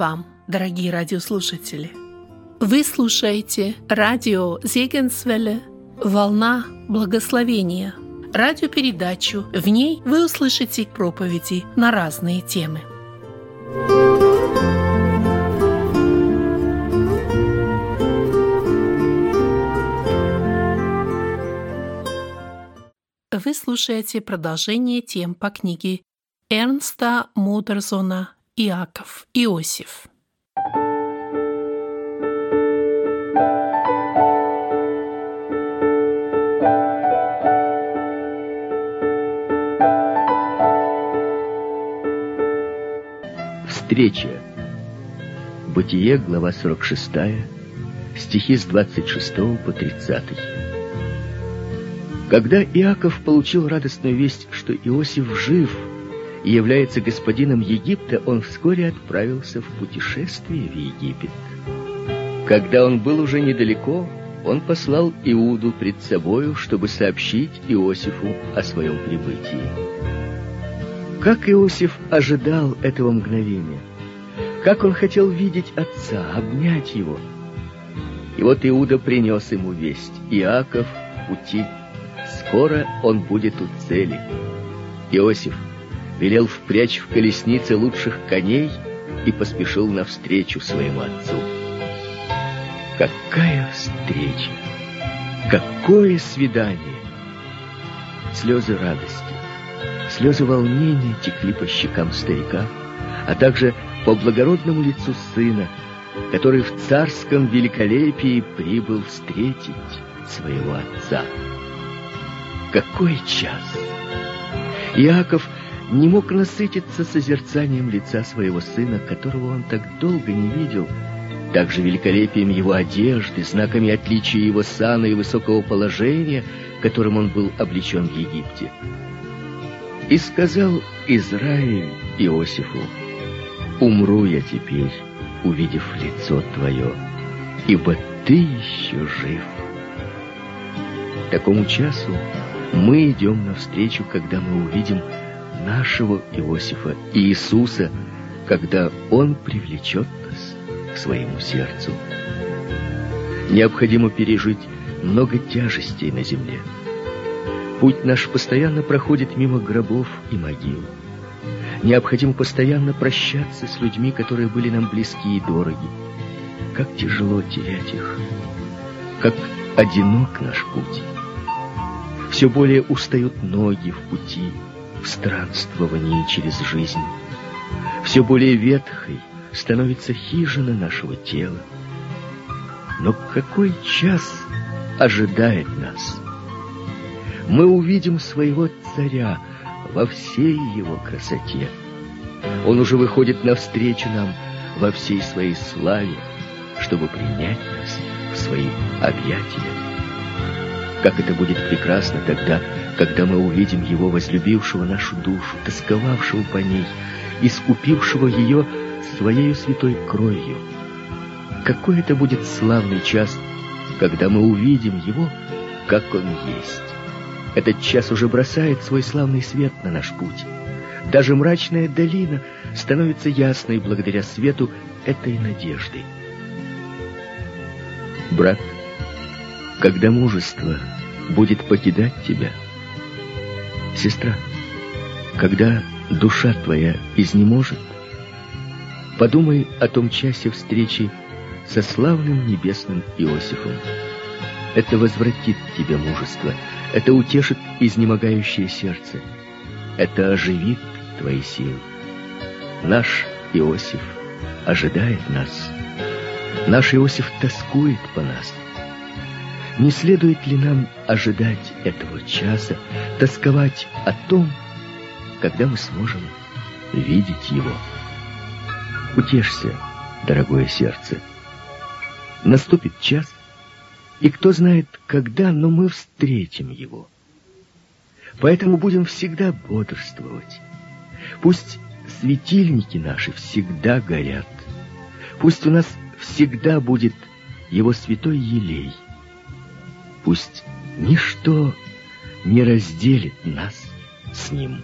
Вам, дорогие радиослушатели! Вы слушаете радио Зегенсвелле «Волна благословения» радиопередачу. В ней вы услышите проповеди на разные темы. Вы слушаете продолжение тем по книге Эрнста Мудерзона «Иаков Иосиф». Встреча. Бытие, глава 46, стихи с 26 по 30. Когда Иаков получил радостную весть, что Иосиф жив и является господином Египта, он вскоре отправился в путешествие в Египет. Когда он был уже недалеко, он послал Иуду пред собою, чтобы сообщить Иосифу о своем прибытии. Как Иосиф ожидал этого мгновения! Как он хотел видеть отца, обнять его! И вот Иуда принес ему весть. Иаков в пути Скоро он будет у цели. Иосиф велел впрячь в колеснице лучших коней и поспешил навстречу своему отцу. Какая встреча! Какое свидание! Слезы радости, слезы волнения текли по щекам старика, а также по благородному лицу сына, который в царском великолепии прибыл встретить своего отца. Какой час! Иаков не мог насытиться созерцанием лица своего сына, которого он так долго не видел, также великолепием его одежды, знаками отличия его сана и высокого положения, которым он был облечен в Египте. И сказал Израиль Иосифу, «Умру я теперь, увидев лицо твое, ибо ты еще жив». Такому часу мы идем навстречу, когда мы увидим нашего Иосифа Иисуса, когда Он привлечет нас к своему сердцу. Необходимо пережить много тяжестей на земле. Путь наш постоянно проходит мимо гробов и могил. Необходимо постоянно прощаться с людьми, которые были нам близки и дороги. Как тяжело терять их. Как одинок наш путь. Все более устают ноги в пути, в странствовании через жизнь. Все более ветхой становится хижина нашего тела. Но какой час ожидает нас? Мы увидим своего царя во всей его красоте. Он уже выходит навстречу нам во всей своей славе, чтобы принять нас в свои объятия. Как это будет прекрасно тогда, когда мы увидим Его, возлюбившего нашу душу, тосковавшего по ней, искупившего ее Своей святой кровью. Какой это будет славный час, когда мы увидим Его, как Он есть. Этот час уже бросает свой славный свет на наш путь. Даже мрачная долина становится ясной благодаря свету этой надежды. Брат, когда мужество будет покидать тебя. Сестра, когда душа твоя изнеможет, подумай о том часе встречи со славным небесным Иосифом. Это возвратит тебе мужество, это утешит изнемогающее сердце, это оживит твои силы. Наш Иосиф ожидает нас. Наш Иосиф тоскует по нас. Не следует ли нам ожидать этого часа, тосковать о том, когда мы сможем видеть его? Утешься, дорогое сердце. Наступит час, и кто знает, когда, но мы встретим его. Поэтому будем всегда бодрствовать. Пусть светильники наши всегда горят. Пусть у нас всегда будет его святой елей — Пусть ничто не разделит нас с Ним.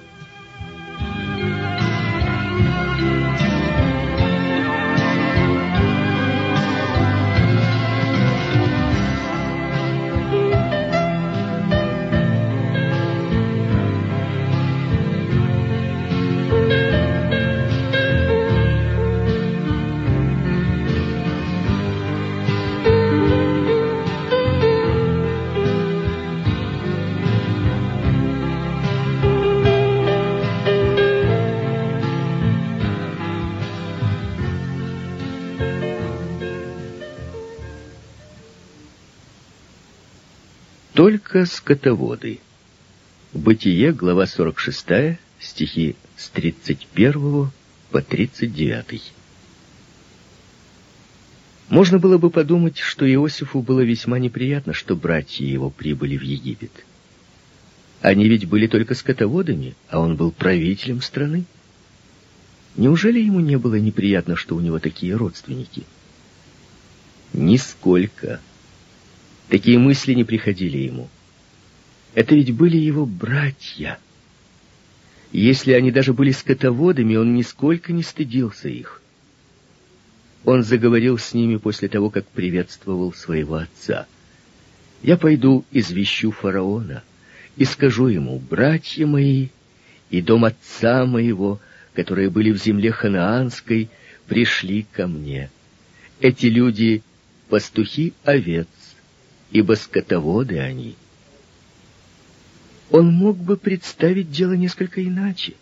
Только скотоводы. Бытие, глава 46, стихи с 31 по 39. Можно было бы подумать, что Иосифу было весьма неприятно, что братья его прибыли в Египет. Они ведь были только скотоводами, а он был правителем страны. Неужели ему не было неприятно, что у него такие родственники? Нисколько. Такие мысли не приходили ему. Это ведь были его братья. Если они даже были скотоводами, он нисколько не стыдился их. Он заговорил с ними после того, как приветствовал своего отца. «Я пойду извещу фараона и скажу ему, братья мои и дом отца моего, которые были в земле ханаанской, пришли ко мне. Эти люди — пастухи овец, ибо скотоводы они». Он мог бы представить дело несколько иначе.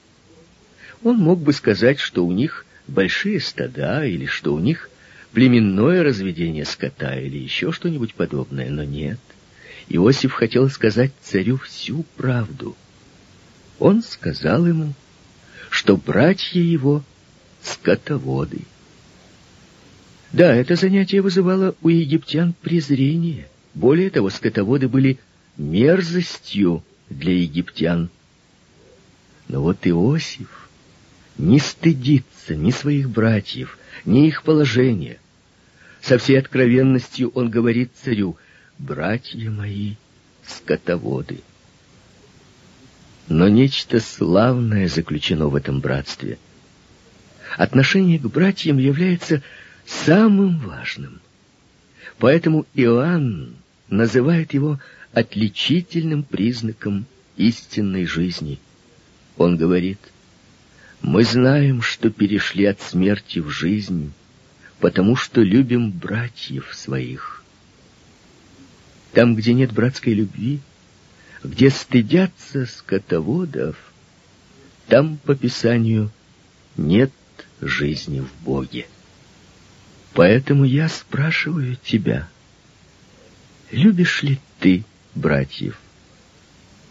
Он мог бы сказать, что у них большие стада, или что у них племенное разведение скота, или еще что-нибудь подобное, но нет. Иосиф хотел сказать царю всю правду. Он сказал ему, что братья его — скотоводы. Да, это занятие вызывало у египтян презрение. Более того, скотоводы были мерзостью для египтян. Но вот Иосиф не стыдится ни своих братьев, ни их положения. Со всей откровенностью он говорит царю, «Братья мои, скотоводы». Но нечто славное заключено в этом братстве. Отношение к братьям является самым важным. Поэтому Иоанн называет его отличительным признаком истинной жизни. Он говорит, мы знаем, что перешли от смерти в жизнь, потому что любим братьев своих. Там, где нет братской любви, где стыдятся скотоводов, там, по Писанию, нет жизни в Боге. Поэтому я спрашиваю тебя, любишь ли ты братьев?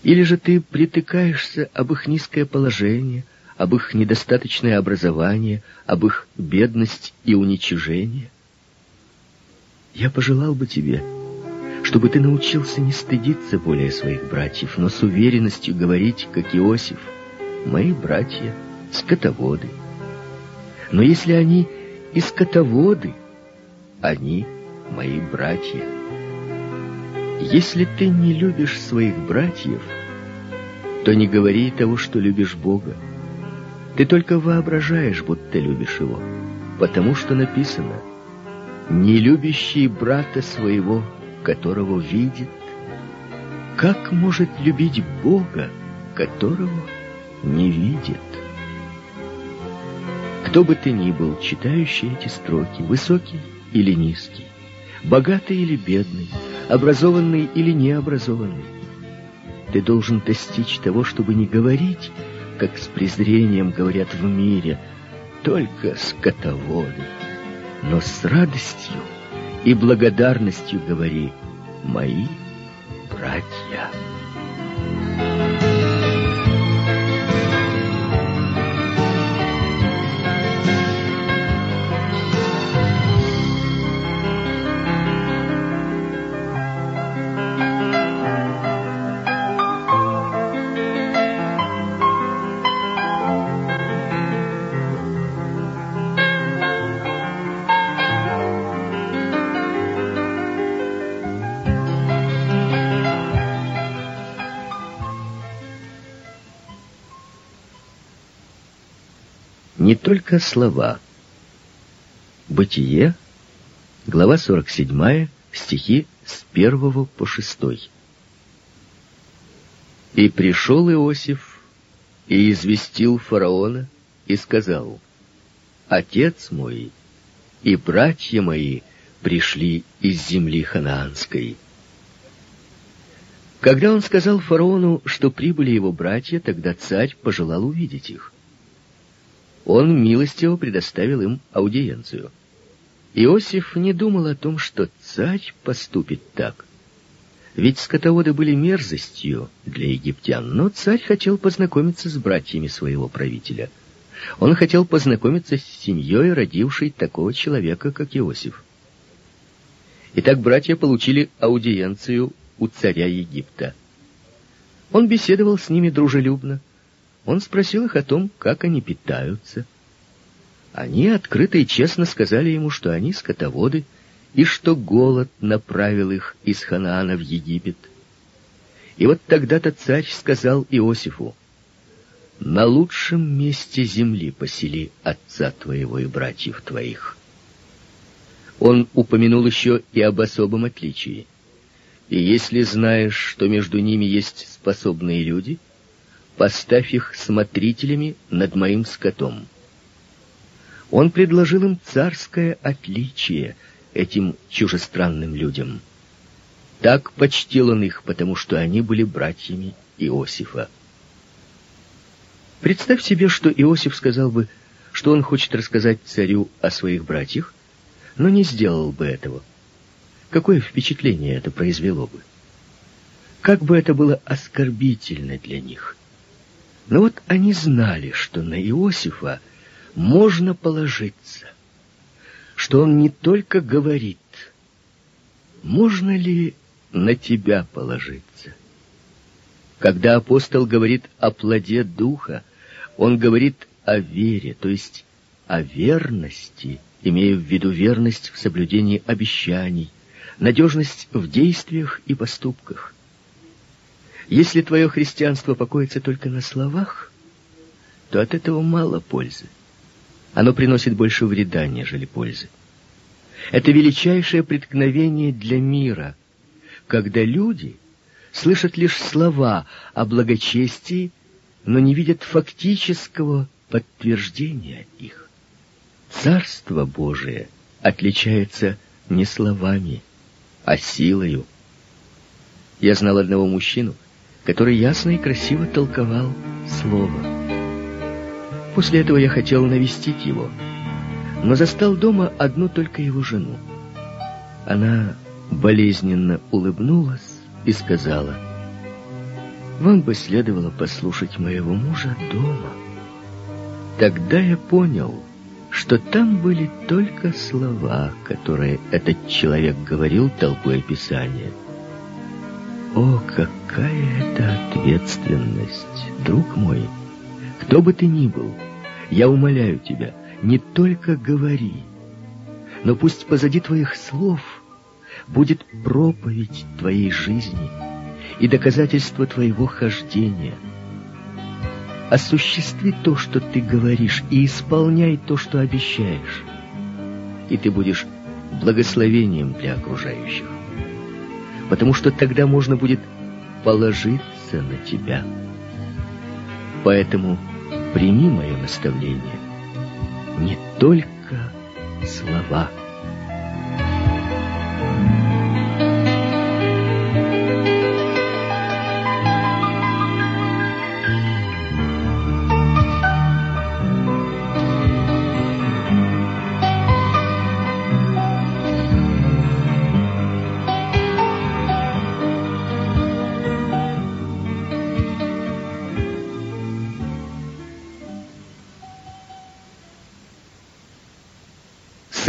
Или же ты притыкаешься об их низкое положение, об их недостаточное образование, об их бедность и уничижение. Я пожелал бы тебе, чтобы ты научился не стыдиться более своих братьев, но с уверенностью говорить, как Иосиф, «Мои братья — скотоводы». Но если они и скотоводы, они — мои братья. Если ты не любишь своих братьев, то не говори того, что любишь Бога. Ты только воображаешь, будто любишь его, потому что написано «Не любящий брата своего, которого видит, как может любить Бога, которого не видит?» Кто бы ты ни был, читающий эти строки, высокий или низкий, богатый или бедный, образованный или необразованный, ты должен достичь того, чтобы не говорить как с презрением говорят в мире, только скотоводы. Но с радостью и благодарностью говори, мои братья. Только слова. Бытие, глава 47, стихи с 1 по 6. «И пришел Иосиф, и известил фараона, и сказал, «Отец мой и братья мои пришли из земли ханаанской». Когда он сказал фараону, что прибыли его братья, тогда царь пожелал увидеть их он милостиво предоставил им аудиенцию. Иосиф не думал о том, что царь поступит так. Ведь скотоводы были мерзостью для египтян, но царь хотел познакомиться с братьями своего правителя. Он хотел познакомиться с семьей, родившей такого человека, как Иосиф. Итак, братья получили аудиенцию у царя Египта. Он беседовал с ними дружелюбно. Он спросил их о том, как они питаются. Они открыто и честно сказали ему, что они скотоводы, и что голод направил их из Ханаана в Египет. И вот тогда-то царь сказал Иосифу, «На лучшем месте земли посели отца твоего и братьев твоих». Он упомянул еще и об особом отличии. «И если знаешь, что между ними есть способные люди, поставь их смотрителями над моим скотом». Он предложил им царское отличие — этим чужестранным людям. Так почтил он их, потому что они были братьями Иосифа. Представь себе, что Иосиф сказал бы, что он хочет рассказать царю о своих братьях, но не сделал бы этого. Какое впечатление это произвело бы? Как бы это было оскорбительно для них. Но вот они знали, что на Иосифа можно положиться что он не только говорит, можно ли на тебя положиться? Когда апостол говорит о плоде духа, он говорит о вере, то есть о верности, имея в виду верность в соблюдении обещаний, надежность в действиях и поступках. Если твое христианство покоится только на словах, то от этого мало пользы. Оно приносит больше вреда, нежели пользы. Это величайшее преткновение для мира, когда люди слышат лишь слова о благочестии, но не видят фактического подтверждения их. Царство Божие отличается не словами, а силою. Я знал одного мужчину, который ясно и красиво толковал Слово. После этого я хотел навестить его, но застал дома одну только его жену. Она болезненно улыбнулась и сказала, «Вам бы следовало послушать моего мужа дома». Тогда я понял, что там были только слова, которые этот человек говорил, толкуя Писание. О, какая это ответственность, друг мой! Кто бы ты ни был, я умоляю тебя, не только говори, но пусть позади твоих слов будет проповедь твоей жизни и доказательство твоего хождения. Осуществи то, что ты говоришь, и исполняй то, что обещаешь, и ты будешь благословением для окружающих, потому что тогда можно будет положиться на тебя. Поэтому прими мое наставление. Не только слова.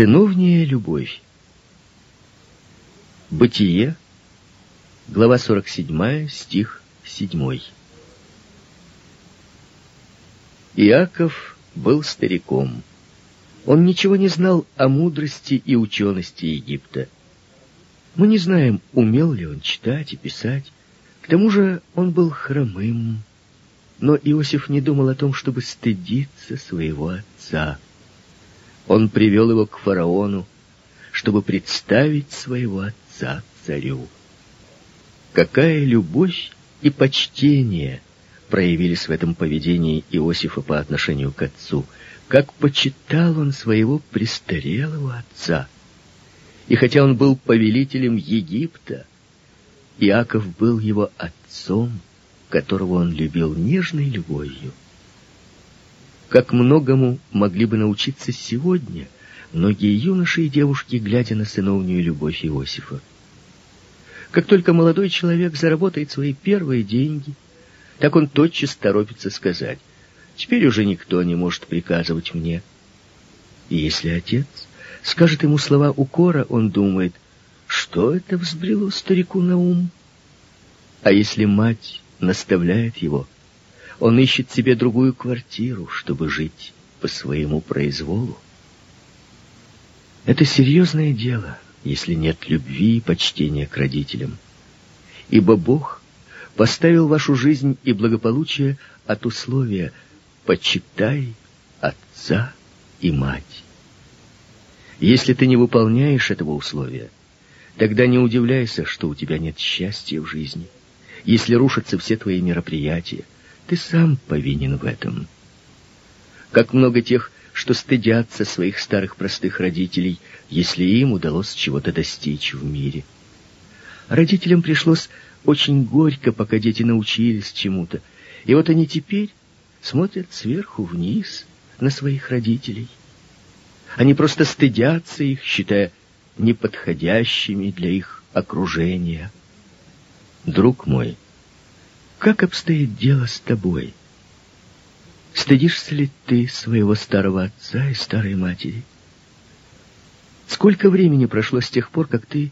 Сыновняя любовь. Бытие, глава 47, стих 7. Иаков был стариком. Он ничего не знал о мудрости и учености Египта. Мы не знаем, умел ли он читать и писать. К тому же он был хромым. Но Иосиф не думал о том, чтобы стыдиться своего отца — он привел его к фараону, чтобы представить своего отца царю. Какая любовь и почтение проявились в этом поведении Иосифа по отношению к отцу, как почитал он своего престарелого отца. И хотя он был повелителем Египта, Иаков был его отцом, которого он любил нежной любовью. Как многому могли бы научиться сегодня многие юноши и девушки, глядя на сыновнюю любовь Иосифа. Как только молодой человек заработает свои первые деньги, так он тотчас торопится сказать, «Теперь уже никто не может приказывать мне». И если отец скажет ему слова укора, он думает, что это взбрело старику на ум? А если мать наставляет его, он ищет себе другую квартиру, чтобы жить по своему произволу. Это серьезное дело, если нет любви и почтения к родителям. Ибо Бог поставил вашу жизнь и благополучие от условия «почитай отца и мать». Если ты не выполняешь этого условия, тогда не удивляйся, что у тебя нет счастья в жизни. Если рушатся все твои мероприятия, ты сам повинен в этом. Как много тех, что стыдятся своих старых простых родителей, если им удалось чего-то достичь в мире. Родителям пришлось очень горько, пока дети научились чему-то. И вот они теперь смотрят сверху вниз на своих родителей. Они просто стыдятся их, считая неподходящими для их окружения. Друг мой, как обстоит дело с тобой? Стыдишься ли ты своего старого отца и старой матери? Сколько времени прошло с тех пор, как ты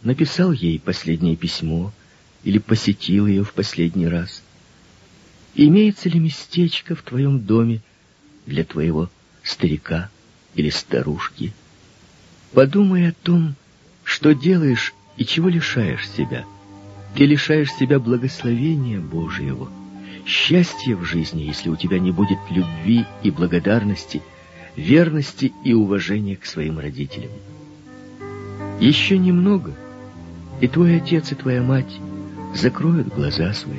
написал ей последнее письмо или посетил ее в последний раз? Имеется ли местечко в твоем доме для твоего старика или старушки? Подумай о том, что делаешь и чего лишаешь себя — ты лишаешь себя благословения Божьего, счастья в жизни, если у тебя не будет любви и благодарности, верности и уважения к своим родителям. Еще немного, и твой отец и твоя мать закроют глаза свои.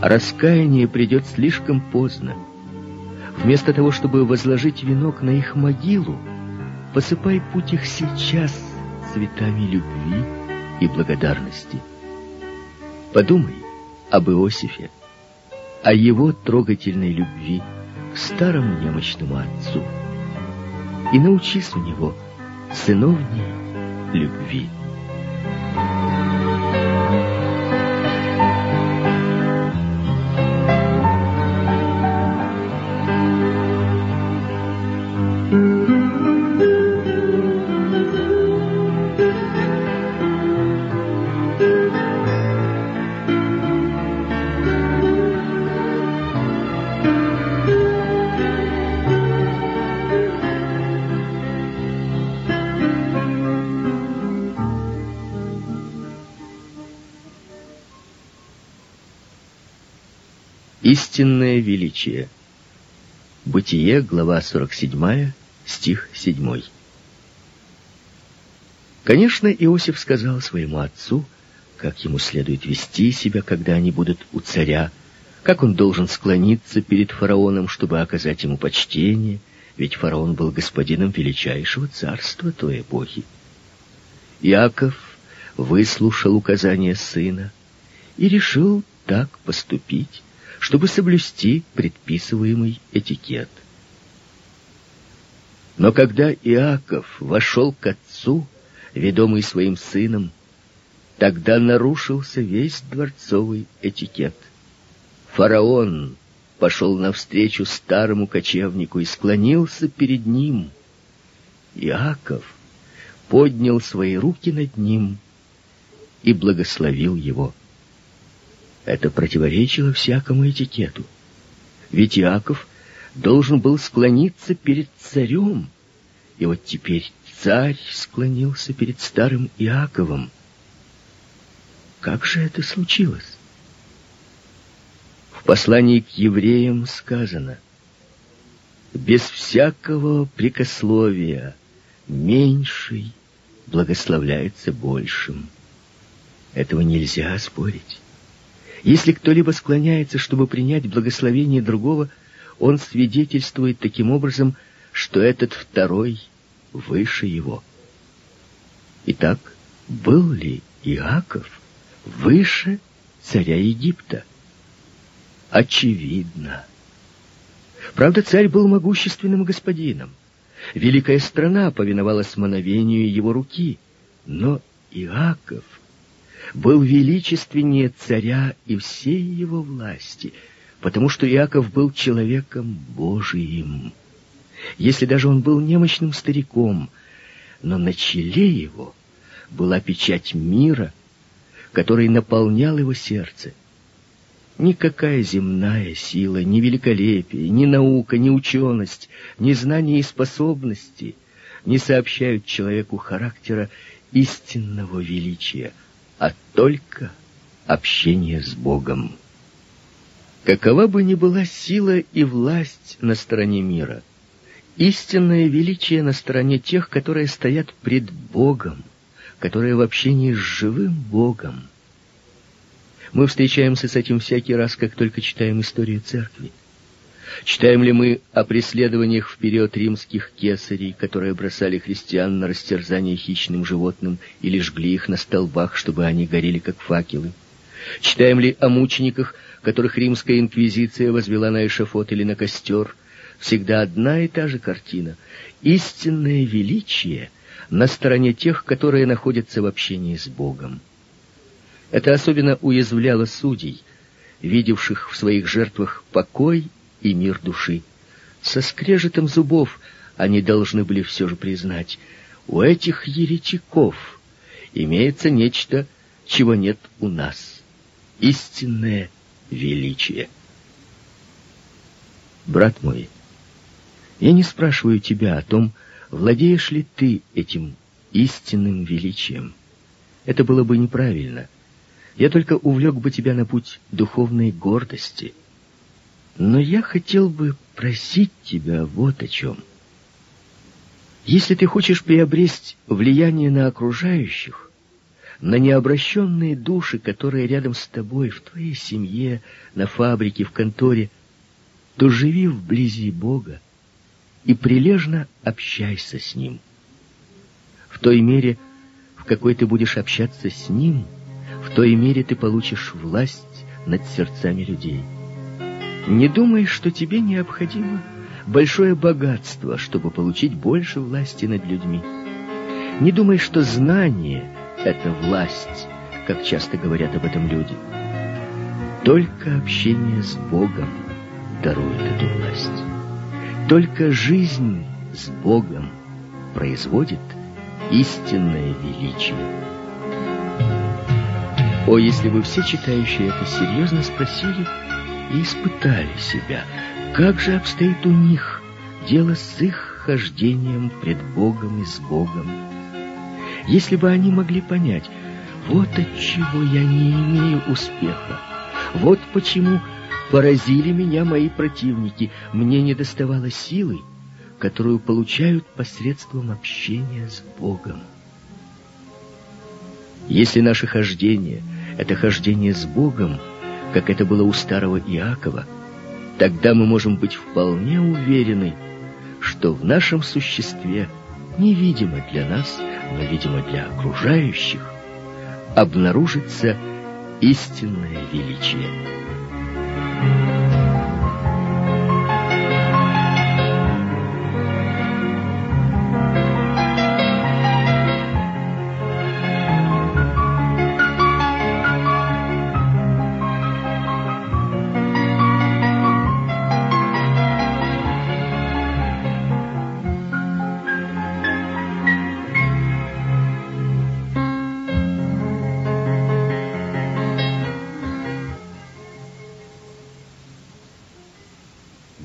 Раскаяние придет слишком поздно. Вместо того, чтобы возложить венок на их могилу, посыпай путь их сейчас цветами любви, и благодарности. Подумай об Иосифе, о его трогательной любви к старому немощному отцу и научись у него сыновней любви. Истинное величие. Бытие, глава 47, стих 7. Конечно, Иосиф сказал своему отцу, как ему следует вести себя, когда они будут у царя, как он должен склониться перед фараоном, чтобы оказать ему почтение, ведь фараон был господином величайшего царства той эпохи. Иаков выслушал указания сына и решил так поступить, чтобы соблюсти предписываемый этикет. Но когда Иаков вошел к отцу, ведомый своим сыном, тогда нарушился весь дворцовый этикет. Фараон пошел навстречу старому кочевнику и склонился перед ним. Иаков поднял свои руки над ним и благословил его. Это противоречило всякому этикету. Ведь Иаков должен был склониться перед царем. И вот теперь царь склонился перед старым Иаковом. Как же это случилось? В послании к евреям сказано, «Без всякого прикословия меньший благословляется большим». Этого нельзя спорить. Если кто-либо склоняется, чтобы принять благословение другого, он свидетельствует таким образом, что этот второй выше его. Итак, был ли Иаков выше царя Египта? Очевидно. Правда, царь был могущественным господином. Великая страна повиновалась мановению его руки. Но Иаков был величественнее царя и всей его власти, потому что Иаков был человеком Божиим. Если даже он был немощным стариком, но на челе его была печать мира, который наполнял его сердце. Никакая земная сила, ни великолепие, ни наука, ни ученость, ни знания и способности не сообщают человеку характера истинного величия, а только общение с Богом. Какова бы ни была сила и власть на стороне мира, истинное величие на стороне тех, которые стоят пред Богом, которые в общении с живым Богом. Мы встречаемся с этим всякий раз, как только читаем историю церкви. Читаем ли мы о преследованиях в период римских кесарей, которые бросали христиан на растерзание хищным животным или жгли их на столбах, чтобы они горели как факелы? Читаем ли о мучениках, которых римская инквизиция возвела на эшафот или на костер? Всегда одна и та же картина. Истинное величие на стороне тех, которые находятся в общении с Богом. Это особенно уязвляло судей, видевших в своих жертвах покой и мир души. Со скрежетом зубов они должны были все же признать, у этих еретиков имеется нечто, чего нет у нас. Истинное величие. Брат мой, я не спрашиваю тебя о том, владеешь ли ты этим истинным величием. Это было бы неправильно. Я только увлек бы тебя на путь духовной гордости — но я хотел бы просить тебя вот о чем. Если ты хочешь приобрести влияние на окружающих, на необращенные души, которые рядом с тобой, в твоей семье, на фабрике, в конторе, то живи вблизи Бога и прилежно общайся с Ним. В той мере, в какой ты будешь общаться с Ним, в той мере ты получишь власть над сердцами людей. Не думай, что тебе необходимо большое богатство, чтобы получить больше власти над людьми. Не думай, что знание — это власть, как часто говорят об этом люди. Только общение с Богом дарует эту власть. Только жизнь с Богом производит истинное величие. О, если бы все читающие это серьезно спросили, и испытали себя, как же обстоит у них дело с их хождением пред Богом и с Богом. Если бы они могли понять, вот от чего я не имею успеха, вот почему поразили меня мои противники, мне не доставало силы, которую получают посредством общения с Богом. Если наше хождение — это хождение с Богом — как это было у старого Иакова, тогда мы можем быть вполне уверены, что в нашем существе, невидимо для нас, но видимо для окружающих, обнаружится истинное величие.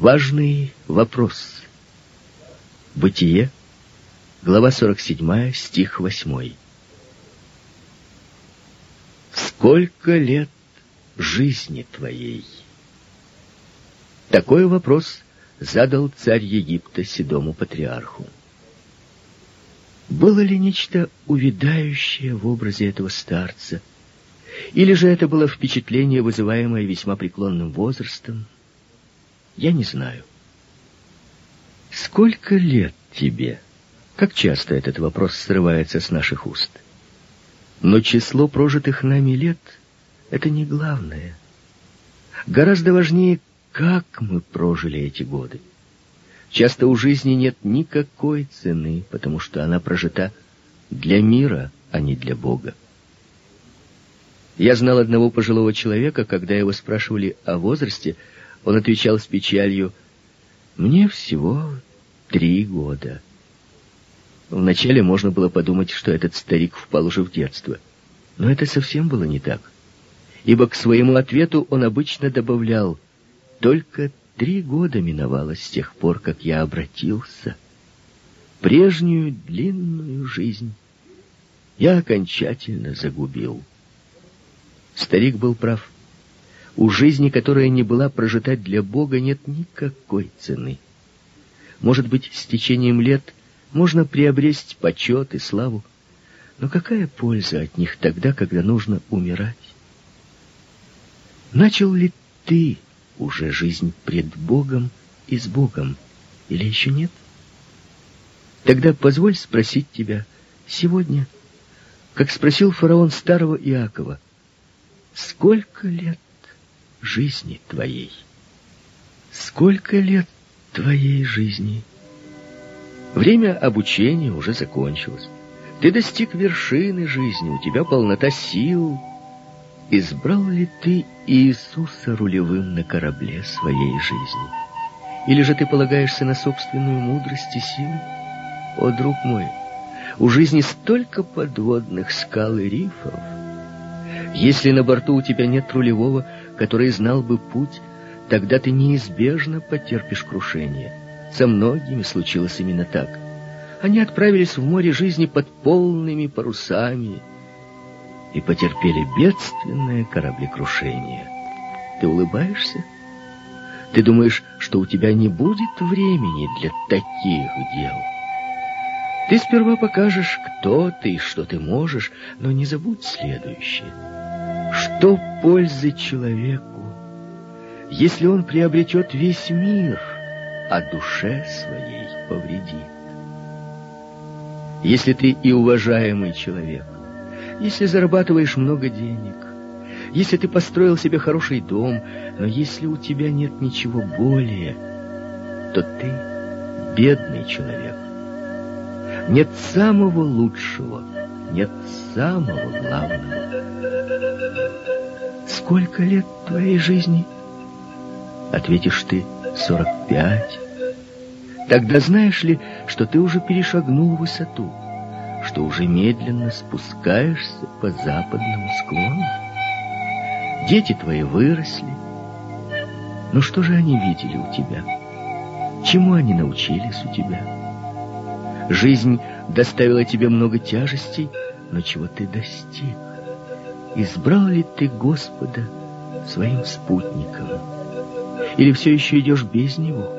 Важный вопрос. Бытие, глава 47, стих 8. Сколько лет жизни твоей? Такой вопрос задал царь Египта седому патриарху. Было ли нечто увядающее в образе этого старца? Или же это было впечатление, вызываемое весьма преклонным возрастом, я не знаю. Сколько лет тебе? Как часто этот вопрос срывается с наших уст? Но число прожитых нами лет — это не главное. Гораздо важнее, как мы прожили эти годы. Часто у жизни нет никакой цены, потому что она прожита для мира, а не для Бога. Я знал одного пожилого человека, когда его спрашивали о возрасте, он отвечал с печалью, «Мне всего три года». Вначале можно было подумать, что этот старик впал уже в детство. Но это совсем было не так. Ибо к своему ответу он обычно добавлял, «Только три года миновало с тех пор, как я обратился. Прежнюю длинную жизнь я окончательно загубил». Старик был прав. У жизни, которая не была прожита для Бога, нет никакой цены. Может быть, с течением лет можно приобрести почет и славу, но какая польза от них тогда, когда нужно умирать? Начал ли ты уже жизнь пред Богом и с Богом, или еще нет? Тогда позволь спросить тебя сегодня, как спросил фараон старого Иакова, Сколько лет жизни твоей? Сколько лет твоей жизни? Время обучения уже закончилось. Ты достиг вершины жизни, у тебя полнота сил. Избрал ли ты Иисуса рулевым на корабле своей жизни? Или же ты полагаешься на собственную мудрость и силу? О, друг мой, у жизни столько подводных скал и рифов, если на борту у тебя нет рулевого, который знал бы путь, тогда ты неизбежно потерпишь крушение. Со многими случилось именно так. Они отправились в море жизни под полными парусами и потерпели бедственное кораблекрушение. Ты улыбаешься? Ты думаешь, что у тебя не будет времени для таких дел? Ты сперва покажешь, кто ты и что ты можешь, но не забудь следующее — что пользы человеку, если он приобретет весь мир, а душе своей повредит? Если ты и уважаемый человек, если зарабатываешь много денег, если ты построил себе хороший дом, но если у тебя нет ничего более, то ты бедный человек. Нет самого лучшего, нет самого главного. Сколько лет твоей жизни? Ответишь ты, сорок пять. Тогда знаешь ли, что ты уже перешагнул высоту, что уже медленно спускаешься по западному склону? Дети твои выросли. Но что же они видели у тебя? Чему они научились у тебя? Жизнь доставила тебе много тяжестей, но чего ты достиг? Избрал ли ты Господа своим спутником? Или все еще идешь без Него?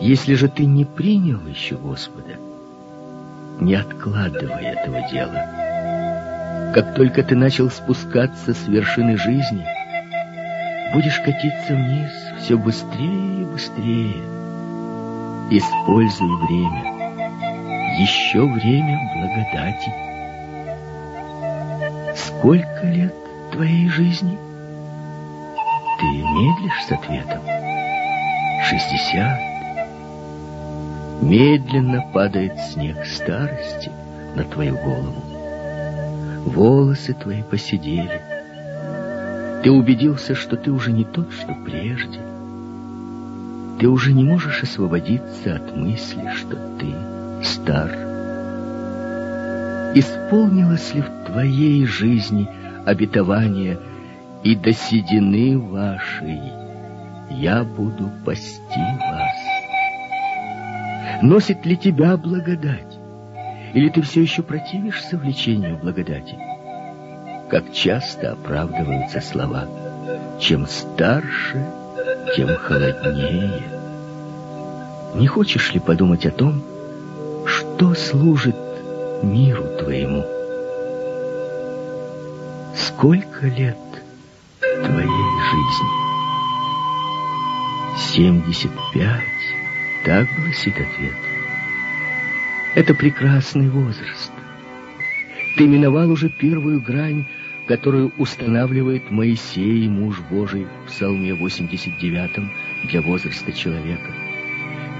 Если же ты не принял еще Господа, не откладывай этого дела. Как только ты начал спускаться с вершины жизни, будешь катиться вниз все быстрее и быстрее. Используй время еще время благодати. Сколько лет твоей жизни? Ты медлишь с ответом. Шестьдесят. Медленно падает снег старости на твою голову. Волосы твои посидели. Ты убедился, что ты уже не тот, что прежде. Ты уже не можешь освободиться от мысли, что ты стар. Исполнилось ли в твоей жизни обетование и до седины вашей я буду пасти вас? Носит ли тебя благодать? Или ты все еще противишься влечению благодати? Как часто оправдываются слова «Чем старше, тем холоднее». Не хочешь ли подумать о том, что служит миру твоему? Сколько лет твоей жизни? Семьдесят пять, так гласит ответ. Это прекрасный возраст. Ты миновал уже первую грань, которую устанавливает Моисей, муж Божий, в Псалме 89 для возраста человека.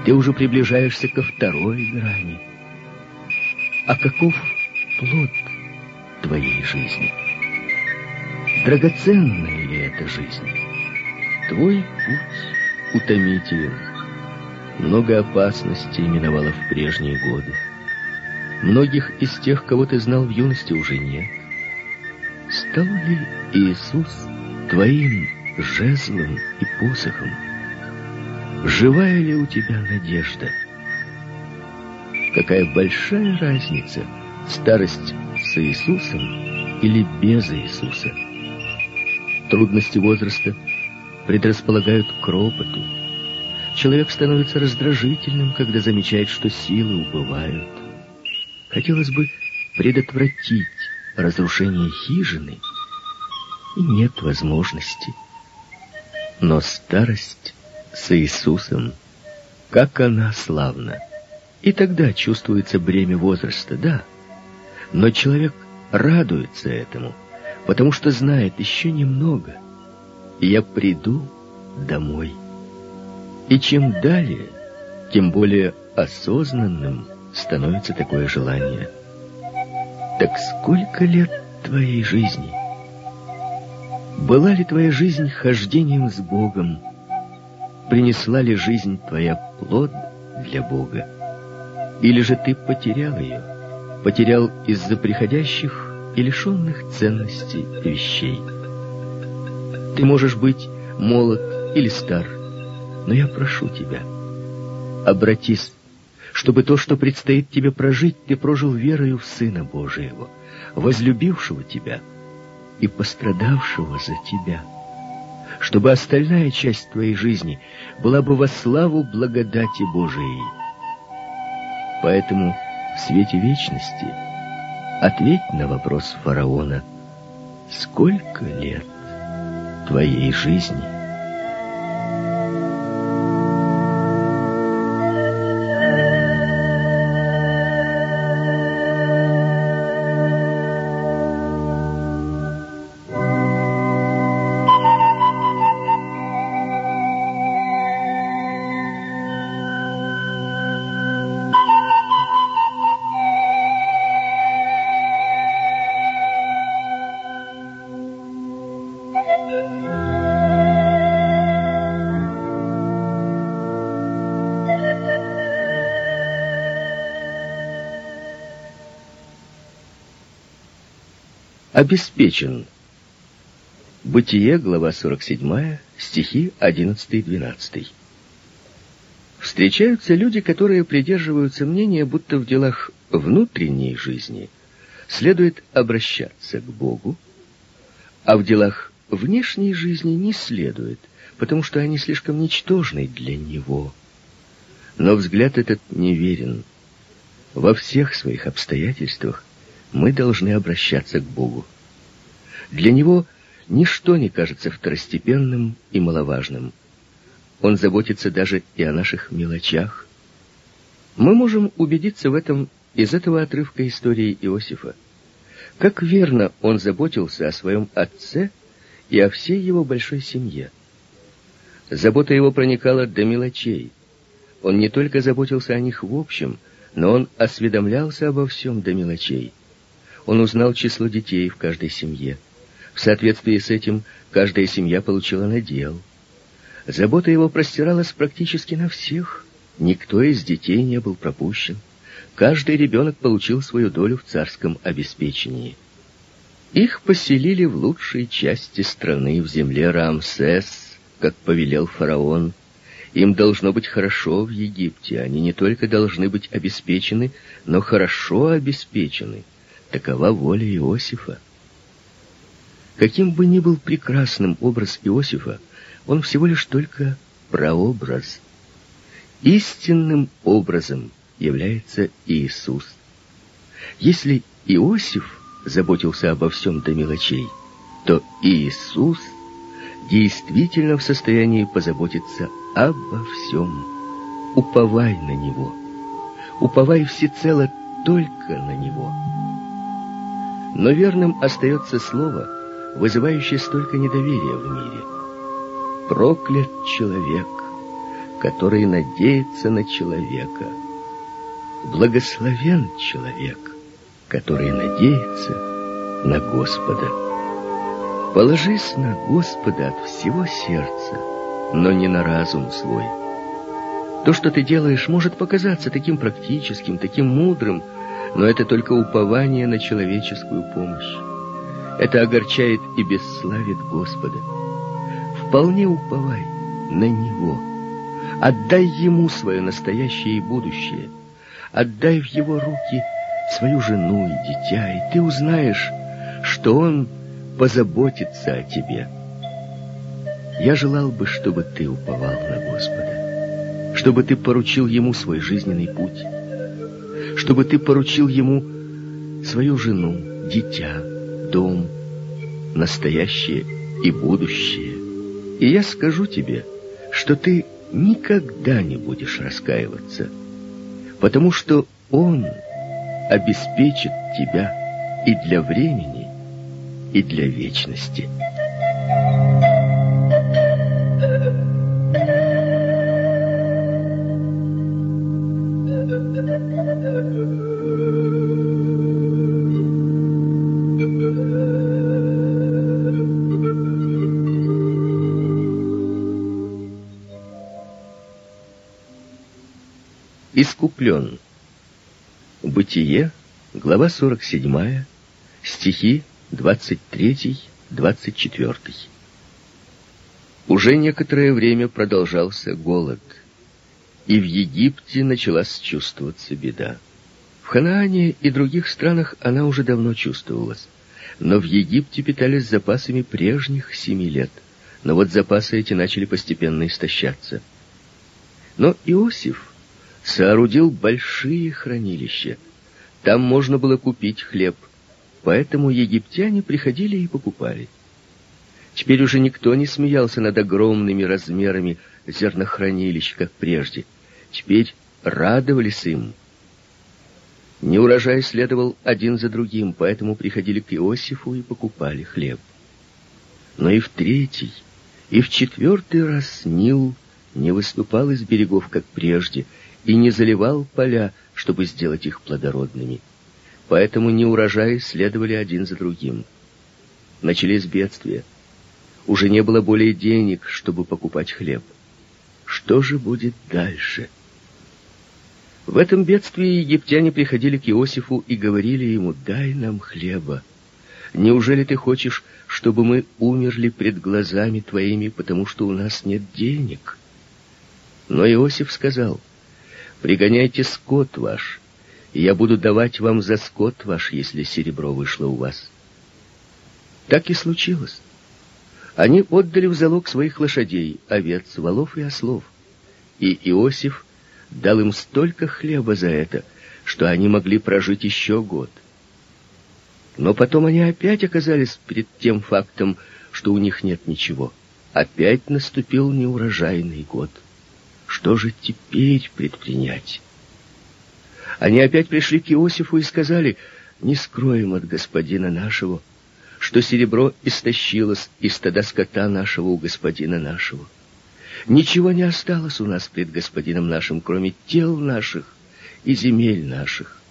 Ты уже приближаешься ко второй грани — а каков плод твоей жизни? Драгоценная ли эта жизнь? Твой путь утомителен. Много опасностей миновало в прежние годы. Многих из тех, кого ты знал в юности, уже нет. Стал ли Иисус твоим жезлом и посохом? Живая ли у тебя надежда? Какая большая разница, старость с Иисусом или без Иисуса? Трудности возраста предрасполагают к ропоту. Человек становится раздражительным, когда замечает, что силы убывают. Хотелось бы предотвратить разрушение хижины, и нет возможности. Но старость с Иисусом, как она славна! И тогда чувствуется бремя возраста, да. Но человек радуется этому, потому что знает еще немного, я приду домой. И чем далее, тем более осознанным становится такое желание. Так сколько лет твоей жизни? Была ли твоя жизнь хождением с Богом? Принесла ли жизнь твоя плод для Бога? Или же ты потерял ее? Потерял из-за приходящих и лишенных ценностей вещей? Ты можешь быть молод или стар, но я прошу тебя, обратись чтобы то, что предстоит тебе прожить, ты прожил верою в Сына Божьего, возлюбившего тебя и пострадавшего за тебя, чтобы остальная часть твоей жизни была бы во славу благодати Божией. Поэтому в свете вечности ответь на вопрос фараона, сколько лет твоей жизни? Обеспечен. Бытие, глава 47, стихи 11-12. Встречаются люди, которые придерживаются мнения, будто в делах внутренней жизни следует обращаться к Богу, а в делах внешней жизни не следует, потому что они слишком ничтожны для Него. Но взгляд этот неверен. Во всех своих обстоятельствах мы должны обращаться к Богу. Для Него ничто не кажется второстепенным и маловажным. Он заботится даже и о наших мелочах. Мы можем убедиться в этом из этого отрывка истории Иосифа. Как верно он заботился о своем отце и о всей его большой семье. Забота его проникала до мелочей. Он не только заботился о них в общем, но он осведомлялся обо всем до мелочей. Он узнал число детей в каждой семье. В соответствии с этим каждая семья получила надел. Забота его простиралась практически на всех. Никто из детей не был пропущен. Каждый ребенок получил свою долю в царском обеспечении. Их поселили в лучшей части страны, в земле Рамсес, как повелел фараон. Им должно быть хорошо в Египте. Они не только должны быть обеспечены, но хорошо обеспечены. Такова воля Иосифа. Каким бы ни был прекрасным образ Иосифа, он всего лишь только прообраз. Истинным образом является Иисус. Если Иосиф заботился обо всем до мелочей, то Иисус действительно в состоянии позаботиться обо всем. Уповай на Него. Уповай всецело только на Него. Но верным остается слово, вызывающее столько недоверия в мире. Проклят человек, который надеется на человека. Благословен человек, который надеется на Господа. Положись на Господа от всего сердца, но не на разум свой. То, что ты делаешь, может показаться таким практическим, таким мудрым, но это только упование на человеческую помощь. Это огорчает и бесславит Господа. Вполне уповай на Него. Отдай Ему свое настоящее и будущее. Отдай в Его руки свою жену и дитя, и ты узнаешь, что Он позаботится о тебе. Я желал бы, чтобы ты уповал на Господа, чтобы ты поручил Ему свой жизненный путь, чтобы ты поручил Ему свою жену, дитя, дом, настоящее и будущее. И я скажу тебе, что ты никогда не будешь раскаиваться, потому что Он обеспечит тебя и для времени, и для вечности. Искуплен. Бытие, глава 47, стихи 23-24. Уже некоторое время продолжался голод, и в Египте началась чувствоваться беда. В Ханаане и других странах она уже давно чувствовалась, но в Египте питались запасами прежних семи лет. Но вот запасы эти начали постепенно истощаться. Но Иосиф соорудил большие хранилища. Там можно было купить хлеб, поэтому египтяне приходили и покупали. Теперь уже никто не смеялся над огромными размерами зернохранилищ, как прежде. Теперь радовались им. Неурожай следовал один за другим, поэтому приходили к Иосифу и покупали хлеб. Но и в третий, и в четвертый раз Нил не выступал из берегов, как прежде, и не заливал поля, чтобы сделать их плодородными. Поэтому неурожаи следовали один за другим. Начались бедствия. Уже не было более денег, чтобы покупать хлеб. Что же будет дальше? В этом бедствии египтяне приходили к Иосифу и говорили ему, «Дай нам хлеба. Неужели ты хочешь, чтобы мы умерли пред глазами твоими, потому что у нас нет денег?» Но Иосиф сказал, — Пригоняйте скот ваш, и я буду давать вам за скот ваш, если серебро вышло у вас. Так и случилось. Они отдали в залог своих лошадей, овец, волов и ослов. И Иосиф дал им столько хлеба за это, что они могли прожить еще год. Но потом они опять оказались перед тем фактом, что у них нет ничего. Опять наступил неурожайный год. Что же теперь предпринять? Они опять пришли к Иосифу и сказали, «Не скроем от господина нашего, что серебро истощилось из стада скота нашего у господина нашего. Ничего не осталось у нас пред господином нашим, кроме тел наших и земель наших.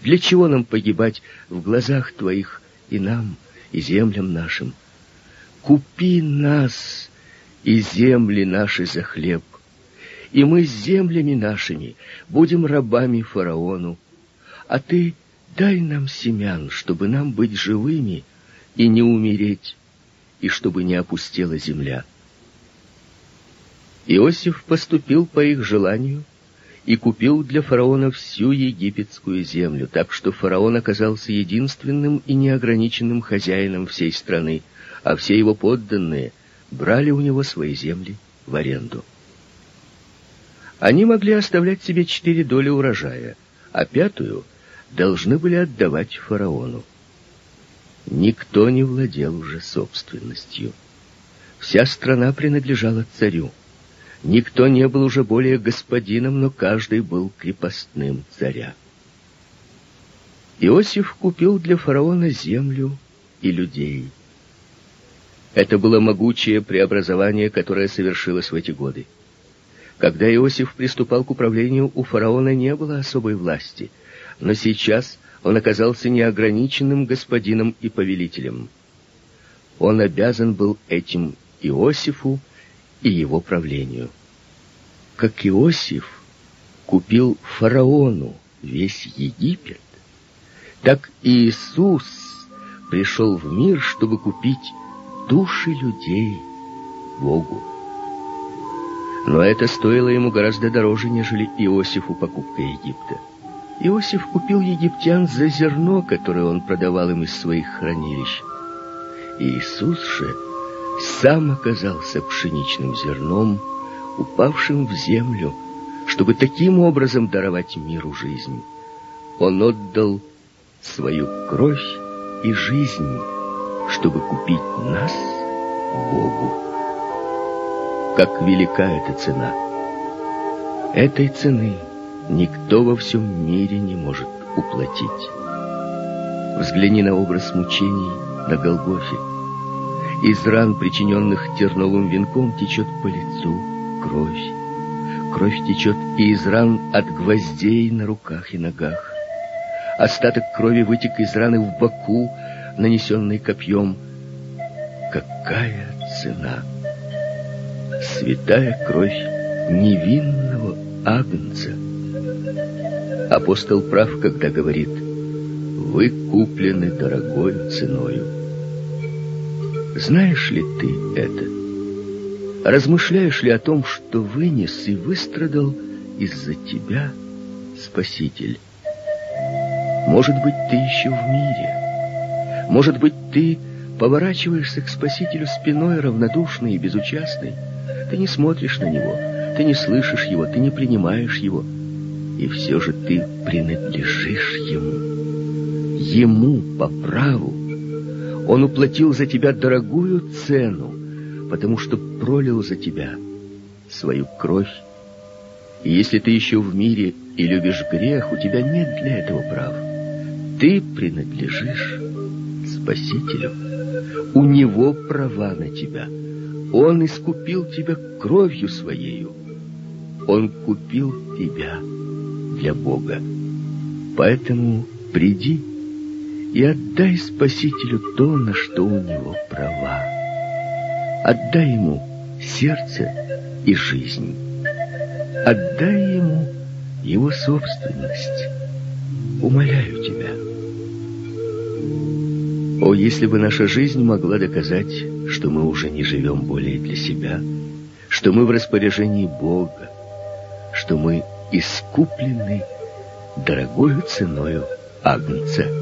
Для чего нам погибать в глазах твоих и нам, и землям нашим? Купи нас и земли наши за хлеб, и мы с землями нашими будем рабами фараону. А ты дай нам семян, чтобы нам быть живыми и не умереть, и чтобы не опустела земля. Иосиф поступил по их желанию и купил для фараона всю египетскую землю, так что фараон оказался единственным и неограниченным хозяином всей страны, а все его подданные брали у него свои земли в аренду. Они могли оставлять себе четыре доли урожая, а пятую должны были отдавать фараону. Никто не владел уже собственностью. Вся страна принадлежала царю. Никто не был уже более господином, но каждый был крепостным царя. Иосиф купил для фараона землю и людей. Это было могучее преобразование, которое совершилось в эти годы. Когда Иосиф приступал к управлению, у фараона не было особой власти, но сейчас он оказался неограниченным господином и повелителем. он обязан был этим Иосифу и его правлению. Как Иосиф купил фараону весь Египет, так Иисус пришел в мир, чтобы купить души людей Богу. Но это стоило ему гораздо дороже, нежели Иосифу покупка Египта. Иосиф купил египтян за зерно, которое он продавал им из своих хранилищ. Иисус же сам оказался пшеничным зерном, упавшим в землю, чтобы таким образом даровать миру жизнь. Он отдал свою кровь и жизнь, чтобы купить нас Богу. Как велика эта цена! Этой цены никто во всем мире не может уплатить. Взгляни на образ мучений на Голгофе. Из ран, причиненных терновым венком, течет по лицу кровь. Кровь течет и из ран от гвоздей на руках и ногах. Остаток крови вытек из раны в боку, нанесенной копьем. Какая цена! Святая кровь невинного агнца. Апостол прав, когда говорит, вы куплены дорогой ценою. Знаешь ли ты это? Размышляешь ли о том, что вынес и выстрадал из-за тебя Спаситель? Может быть, ты еще в мире. Может быть, ты поворачиваешься к Спасителю спиной равнодушной и безучастной. Ты не смотришь на Него, ты не слышишь Его, ты не принимаешь Его. И все же ты принадлежишь Ему. Ему по праву. Он уплатил за тебя дорогую цену, потому что пролил за тебя свою кровь. И если ты еще в мире и любишь грех, у тебя нет для этого права. Ты принадлежишь Спасителю. У Него права на тебя. Он искупил тебя кровью Своею. Он купил тебя для Бога. Поэтому приди и отдай Спасителю то, на что у Него права. Отдай Ему сердце и жизнь. Отдай Ему Его собственность. Умоляю тебя. О, если бы наша жизнь могла доказать, что мы уже не живем более для себя, что мы в распоряжении Бога, что мы искуплены дорогою ценою Агнца.